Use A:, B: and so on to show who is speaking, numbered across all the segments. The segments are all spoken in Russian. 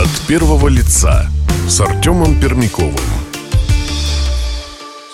A: От первого лица с Артемом Пермяковым.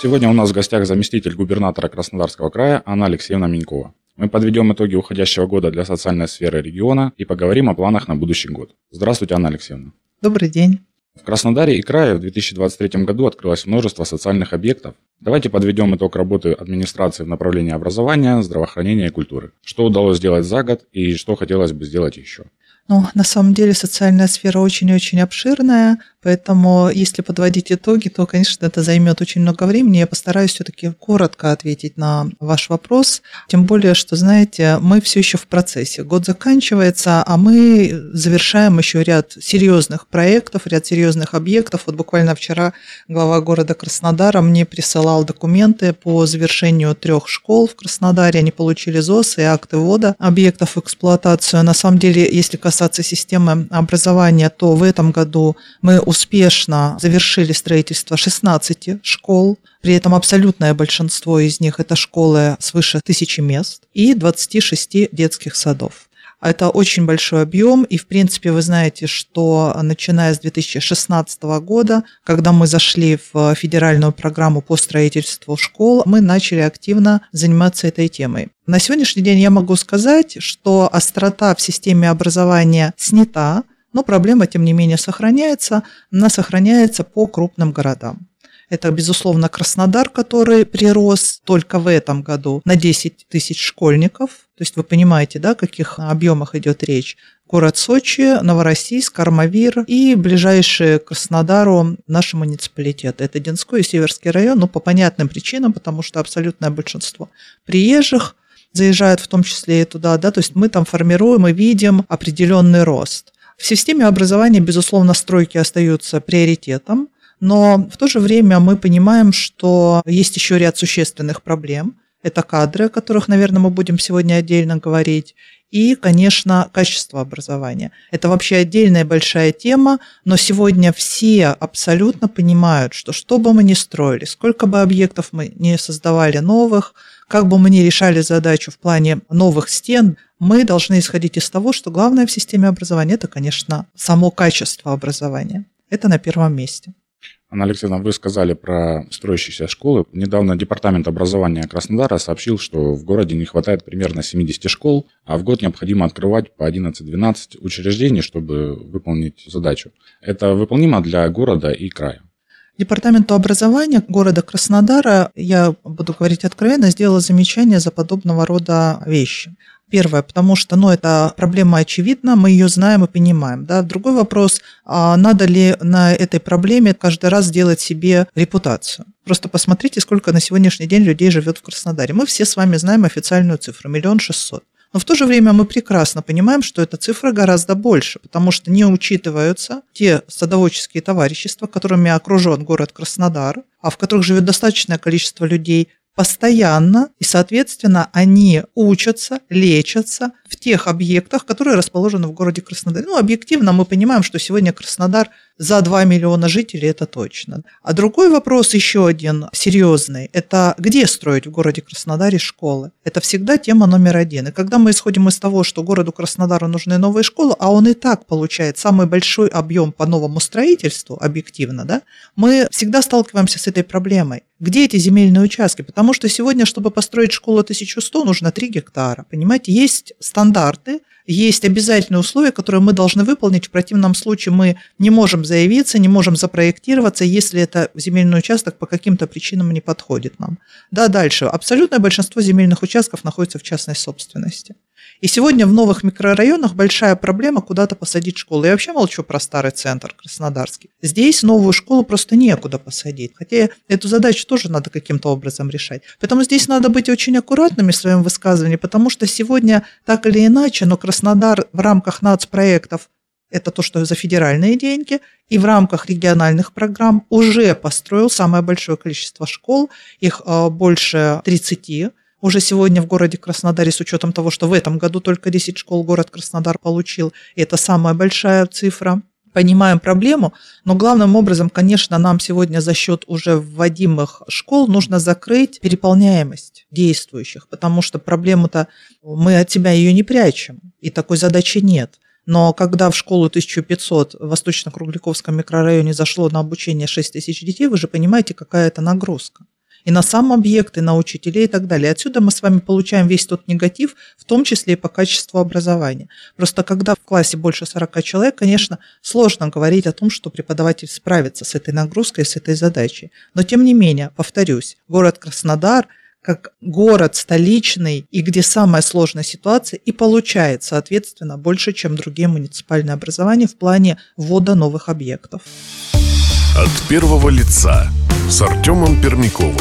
B: Сегодня у нас в гостях заместитель губернатора Краснодарского края Анна Алексеевна Минькова. Мы подведем итоги уходящего года для социальной сферы региона и поговорим о планах на будущий год. Здравствуйте, Анна Алексеевна.
C: Добрый день.
B: В Краснодаре и крае в 2023 году открылось множество социальных объектов. Давайте подведем итог работы администрации в направлении образования, здравоохранения и культуры. Что удалось сделать за год и что хотелось бы сделать еще?
C: Ну, на самом деле социальная сфера очень-очень обширная, поэтому если подводить итоги, то, конечно, это займет очень много времени. Я постараюсь все-таки коротко ответить на ваш вопрос. Тем более, что, знаете, мы все еще в процессе. Год заканчивается, а мы завершаем еще ряд серьезных проектов, ряд серьезных объектов. Вот буквально вчера глава города Краснодара мне присылал документы по завершению трех школ в Краснодаре. Они получили ЗОС и акты ввода объектов в эксплуатацию. На самом деле, если касаться касаться системы образования, то в этом году мы успешно завершили строительство 16 школ. При этом абсолютное большинство из них это школы свыше тысячи мест и 26 детских садов. Это очень большой объем, и, в принципе, вы знаете, что начиная с 2016 года, когда мы зашли в федеральную программу по строительству школ, мы начали активно заниматься этой темой. На сегодняшний день я могу сказать, что острота в системе образования снята, но проблема, тем не менее, сохраняется. Она сохраняется по крупным городам. Это, безусловно, Краснодар, который прирос только в этом году на 10 тысяч школьников. То есть вы понимаете, да, о каких объемах идет речь. Город Сочи, Новороссийск, Армавир и ближайшие к Краснодару наши муниципалитеты. Это Динской и Северский район, ну, по понятным причинам, потому что абсолютное большинство приезжих заезжают в том числе и туда, да, то есть мы там формируем и видим определенный рост. В системе образования, безусловно, стройки остаются приоритетом, но в то же время мы понимаем, что есть еще ряд существенных проблем. Это кадры, о которых, наверное, мы будем сегодня отдельно говорить. И, конечно, качество образования. Это вообще отдельная большая тема, но сегодня все абсолютно понимают, что что бы мы ни строили, сколько бы объектов мы не создавали новых, как бы мы ни решали задачу в плане новых стен, мы должны исходить из того, что главное в системе образования – это, конечно, само качество образования. Это на первом месте.
B: Анна Алексеевна, вы сказали про строящиеся школы. Недавно Департамент образования Краснодара сообщил, что в городе не хватает примерно 70 школ, а в год необходимо открывать по 11-12 учреждений, чтобы выполнить задачу. Это выполнимо для города и края.
C: Департаменту образования города Краснодара, я буду говорить откровенно, сделала замечание за подобного рода вещи. Первое, потому что ну, эта проблема очевидна, мы ее знаем и понимаем. Да? Другой вопрос, а надо ли на этой проблеме каждый раз делать себе репутацию? Просто посмотрите, сколько на сегодняшний день людей живет в Краснодаре. Мы все с вами знаем официальную цифру – миллион шестьсот. Но в то же время мы прекрасно понимаем, что эта цифра гораздо больше, потому что не учитываются те садоводческие товарищества, которыми окружен город Краснодар, а в которых живет достаточное количество людей, постоянно, и, соответственно, они учатся, лечатся в тех объектах, которые расположены в городе Краснодар. Ну, объективно мы понимаем, что сегодня Краснодар за 2 миллиона жителей, это точно. А другой вопрос, еще один серьезный, это где строить в городе Краснодаре школы? Это всегда тема номер один. И когда мы исходим из того, что городу Краснодару нужны новые школы, а он и так получает самый большой объем по новому строительству, объективно, да, мы всегда сталкиваемся с этой проблемой. Где эти земельные участки? Потому что сегодня, чтобы построить школу 1100, нужно 3 гектара. Понимаете, есть стандарты, есть обязательные условия, которые мы должны выполнить. В противном случае мы не можем заявиться, не можем запроектироваться, если это земельный участок по каким-то причинам не подходит нам. Да, дальше. Абсолютное большинство земельных участков находится в частной собственности. И сегодня в новых микрорайонах большая проблема куда-то посадить школу. Я вообще молчу про старый центр Краснодарский. Здесь новую школу просто некуда посадить. Хотя эту задачу тоже надо каким-то образом решать. Поэтому здесь надо быть очень аккуратными в своем высказывании, потому что сегодня так или иначе, но Краснодар в рамках нацпроектов это то, что за федеральные деньги, и в рамках региональных программ уже построил самое большое количество школ, их а, больше 30, уже сегодня в городе Краснодаре, с учетом того, что в этом году только 10 школ город Краснодар получил, это самая большая цифра, понимаем проблему, но главным образом, конечно, нам сегодня за счет уже вводимых школ нужно закрыть переполняемость действующих, потому что проблему-то мы от себя ее не прячем, и такой задачи нет. Но когда в школу 1500 в Восточно-Кругляковском микрорайоне зашло на обучение 6 тысяч детей, вы же понимаете, какая это нагрузка и на сам объект, и на учителей и так далее. Отсюда мы с вами получаем весь тот негатив, в том числе и по качеству образования. Просто когда в классе больше 40 человек, конечно, сложно говорить о том, что преподаватель справится с этой нагрузкой, с этой задачей. Но тем не менее, повторюсь, город Краснодар как город столичный и где самая сложная ситуация и получает, соответственно, больше, чем другие муниципальные образования в плане ввода новых объектов.
A: От первого лица с Артемом Пермяковым.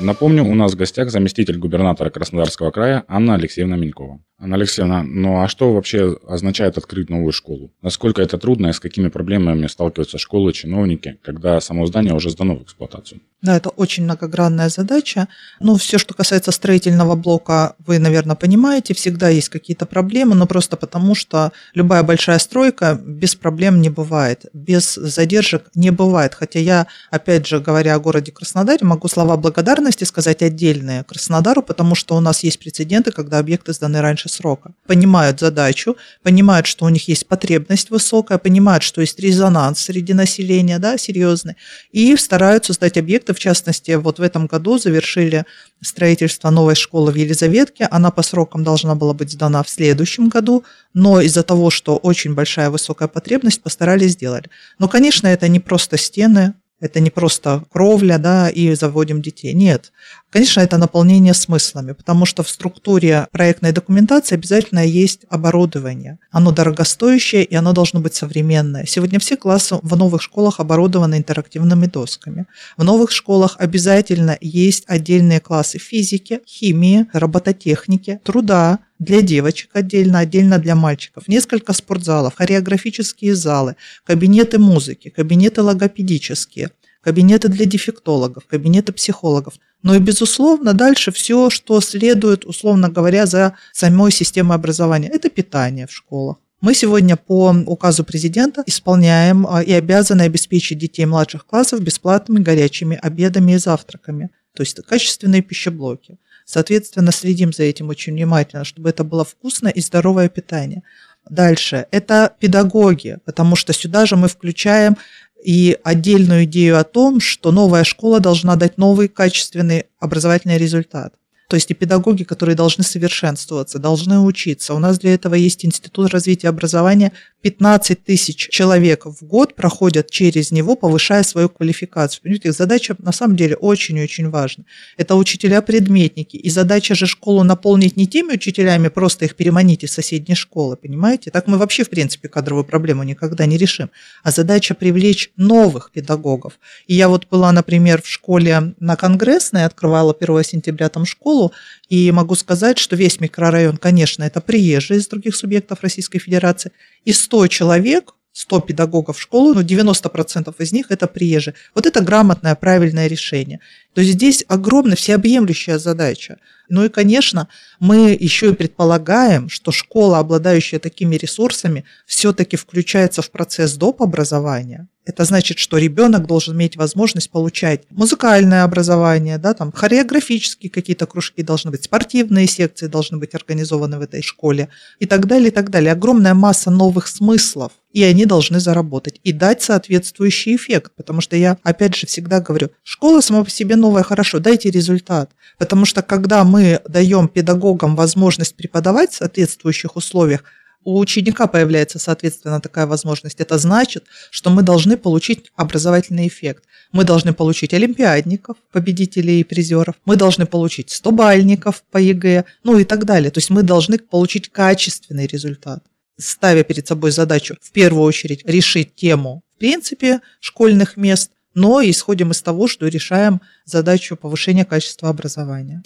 B: Напомню, у нас в гостях заместитель губернатора Краснодарского края Анна Алексеевна Минькова. Анна Алексеевна, ну а что вообще означает открыть новую школу? Насколько это трудно и с какими проблемами сталкиваются школы, чиновники, когда само здание уже сдано в эксплуатацию?
C: Да, это очень многогранная задача. Ну, все, что касается строительного блока, вы, наверное, понимаете, всегда есть какие-то проблемы, но просто потому, что любая большая стройка без проблем не бывает, без задержек не бывает. Хотя я, опять же, говоря о городе Краснодаре, могу слова благодарности сказать отдельные Краснодару, потому что у нас есть прецеденты, когда объекты сданы раньше срока. Понимают задачу, понимают, что у них есть потребность высокая, понимают, что есть резонанс среди населения, да, серьезный, и стараются сдать объекты. В частности, вот в этом году завершили строительство новой школы в Елизаветке. Она по срокам должна была быть сдана в следующем году, но из-за того, что очень большая высокая потребность, постарались сделать. Но, конечно, это не просто стены, это не просто кровля, да, и заводим детей. Нет. Конечно, это наполнение смыслами, потому что в структуре проектной документации обязательно есть оборудование. Оно дорогостоящее, и оно должно быть современное. Сегодня все классы в новых школах оборудованы интерактивными досками. В новых школах обязательно есть отдельные классы физики, химии, робототехники, труда, для девочек отдельно, отдельно для мальчиков. Несколько спортзалов, хореографические залы, кабинеты музыки, кабинеты логопедические, кабинеты для дефектологов, кабинеты психологов. Но и, безусловно, дальше все, что следует, условно говоря, за самой системой образования. Это питание в школах. Мы сегодня по указу президента исполняем а, и обязаны обеспечить детей младших классов бесплатными горячими обедами и завтраками, то есть качественные пищеблоки. Соответственно, следим за этим очень внимательно, чтобы это было вкусное и здоровое питание. Дальше. Это педагоги, потому что сюда же мы включаем и отдельную идею о том, что новая школа должна дать новый качественный образовательный результат. То есть и педагоги, которые должны совершенствоваться, должны учиться. У нас для этого есть Институт развития образования. 15 тысяч человек в год проходят через него, повышая свою квалификацию. Понимаете, задача на самом деле очень-очень важна. Это учителя-предметники. И задача же школу наполнить не теми учителями, просто их переманить из соседней школы, понимаете? Так мы вообще, в принципе, кадровую проблему никогда не решим. А задача привлечь новых педагогов. И я вот была, например, в школе на Конгрессной, открывала 1 сентября там школу, школу, и могу сказать, что весь микрорайон, конечно, это приезжие из других субъектов Российской Федерации, и 100 человек, 100 педагогов в школу, но 90% из них это приезжие. Вот это грамотное, правильное решение. То есть здесь огромная всеобъемлющая задача. Ну и, конечно, мы еще и предполагаем, что школа, обладающая такими ресурсами, все-таки включается в процесс доп. образования. Это значит, что ребенок должен иметь возможность получать музыкальное образование, да, там хореографические какие-то кружки должны быть, спортивные секции должны быть организованы в этой школе и так далее, и так далее. Огромная масса новых смыслов, и они должны заработать и дать соответствующий эффект, потому что я, опять же, всегда говорю, школа сама по себе новая, хорошо, дайте результат, потому что когда мы даем педагогам возможность преподавать в соответствующих условиях, у ученика появляется, соответственно, такая возможность. Это значит, что мы должны получить образовательный эффект. Мы должны получить олимпиадников, победителей и призеров. Мы должны получить стобальников по ЕГЭ, ну и так далее. То есть мы должны получить качественный результат ставя перед собой задачу в первую очередь решить тему в принципе школьных мест, но исходим из того, что решаем задачу повышения качества образования.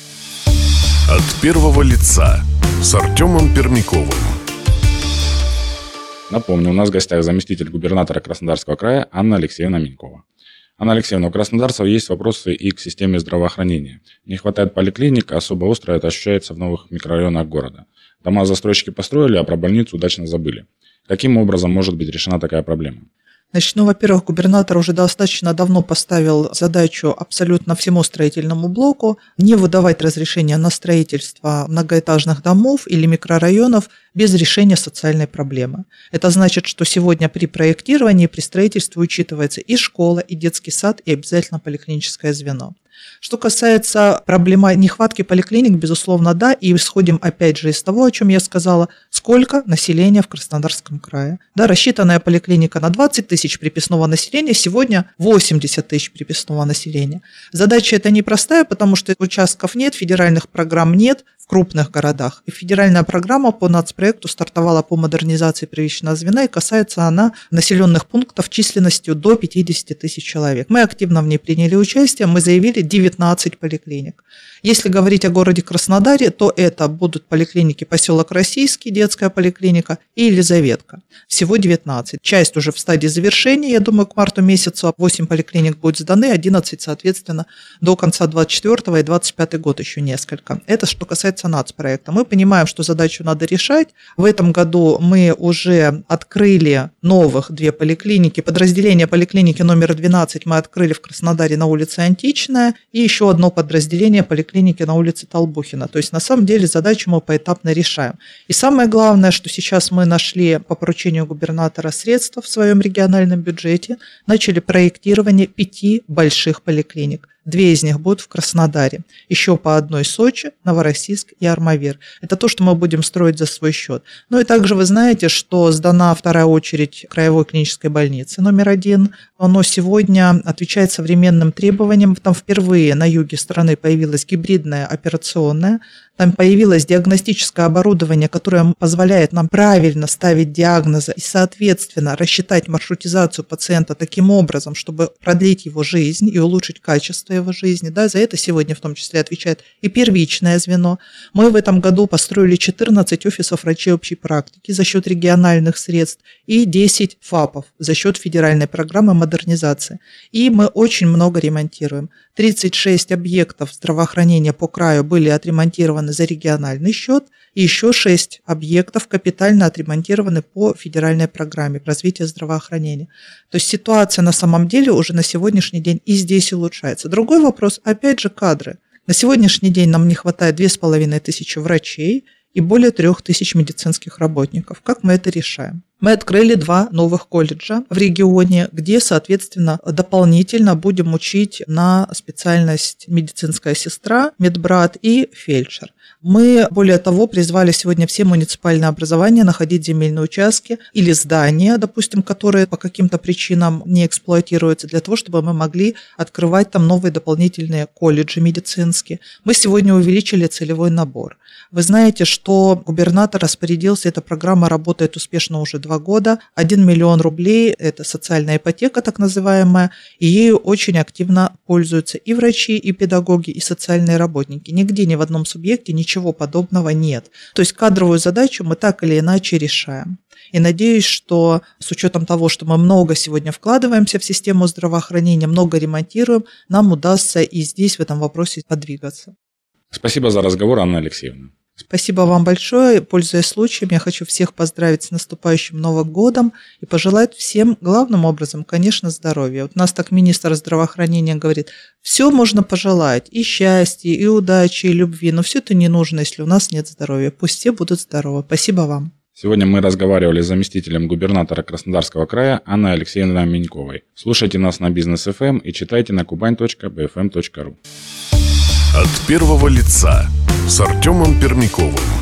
A: От первого лица с Артемом Пермяковым.
B: Напомню, у нас в гостях заместитель губернатора Краснодарского края Анна Алексеевна Минькова. Анна Алексеевна, у краснодарцев есть вопросы и к системе здравоохранения. Не хватает поликлиник, особо остро это ощущается в новых микрорайонах города. Дома застройщики построили, а про больницу удачно забыли. Каким образом может быть решена такая проблема?
C: Значит, ну, во-первых, губернатор уже достаточно давно поставил задачу абсолютно всему строительному блоку не выдавать разрешения на строительство многоэтажных домов или микрорайонов без решения социальной проблемы. Это значит, что сегодня при проектировании, при строительстве учитывается и школа, и детский сад, и обязательно поликлиническое звено. Что касается проблемы нехватки поликлиник, безусловно, да, и исходим опять же из того, о чем я сказала, сколько населения в Краснодарском крае. Да, рассчитанная поликлиника на 20 тысяч приписного населения, сегодня 80 тысяч приписного населения. Задача эта непростая, потому что участков нет, федеральных программ нет, крупных городах. И федеральная программа по нацпроекту стартовала по модернизации первичного звена и касается она населенных пунктов численностью до 50 тысяч человек. Мы активно в ней приняли участие, мы заявили 19 поликлиник. Если говорить о городе Краснодаре, то это будут поликлиники поселок Российский, детская поликлиника и Елизаветка. Всего 19. Часть уже в стадии завершения, я думаю, к марту месяцу 8 поликлиник будет сданы, 11, соответственно, до конца 24 и 25 год еще несколько. Это что касается нацпроекта. Мы понимаем, что задачу надо решать. В этом году мы уже открыли новых две поликлиники. Подразделение поликлиники номер 12 мы открыли в Краснодаре на улице Античная и еще одно подразделение поликлиники на улице Толбухина. То есть на самом деле задачу мы поэтапно решаем. И самое главное, что сейчас мы нашли по поручению губернатора средства в своем региональном бюджете, начали проектирование пяти больших поликлиник. Две из них будут в Краснодаре. Еще по одной Сочи, Новороссийск и Армавир. Это то, что мы будем строить за свой счет. Ну и также вы знаете, что сдана вторая очередь краевой клинической больницы номер один. Оно сегодня отвечает современным требованиям. Там впервые на юге страны появилась гибридная операционная там появилось диагностическое оборудование, которое позволяет нам правильно ставить диагнозы и, соответственно, рассчитать маршрутизацию пациента таким образом, чтобы продлить его жизнь и улучшить качество его жизни. Да, за это сегодня в том числе отвечает и первичное звено. Мы в этом году построили 14 офисов врачей общей практики за счет региональных средств и 10 ФАПов за счет федеральной программы модернизации. И мы очень много ремонтируем. 36 объектов здравоохранения по краю были отремонтированы за региональный счет, и еще 6 объектов капитально отремонтированы по федеральной программе развития здравоохранения. То есть ситуация на самом деле уже на сегодняшний день и здесь улучшается. Другой вопрос, опять же, кадры. На сегодняшний день нам не хватает 2500 врачей и более 3000 медицинских работников. Как мы это решаем? Мы открыли два новых колледжа в регионе, где, соответственно, дополнительно будем учить на специальность медицинская сестра, медбрат и фельдшер. Мы, более того, призвали сегодня все муниципальные образования находить земельные участки или здания, допустим, которые по каким-то причинам не эксплуатируются, для того, чтобы мы могли открывать там новые дополнительные колледжи медицинские. Мы сегодня увеличили целевой набор. Вы знаете, что губернатор распорядился, эта программа работает успешно уже два года. 1 миллион рублей – это социальная ипотека, так называемая, и ею очень активно пользуются и врачи, и педагоги, и социальные работники. Нигде, ни в одном субъекте ничего подобного нет. То есть кадровую задачу мы так или иначе решаем. И надеюсь, что с учетом того, что мы много сегодня вкладываемся в систему здравоохранения, много ремонтируем, нам удастся и здесь в этом вопросе подвигаться.
B: Спасибо за разговор, Анна Алексеевна.
C: Спасибо вам большое. Пользуясь случаем, я хочу всех поздравить с наступающим Новым годом и пожелать всем главным образом, конечно, здоровья. Вот у нас так министр здравоохранения говорит, все можно пожелать, и счастья, и удачи, и любви, но все это не нужно, если у нас нет здоровья. Пусть все будут здоровы. Спасибо вам.
B: Сегодня мы разговаривали с заместителем губернатора Краснодарского края Анной Алексеевной Миньковой. Слушайте нас на бизнес FM эм и читайте на kuban.bfm.ru.
A: От первого лица с Артемом Пермяковым.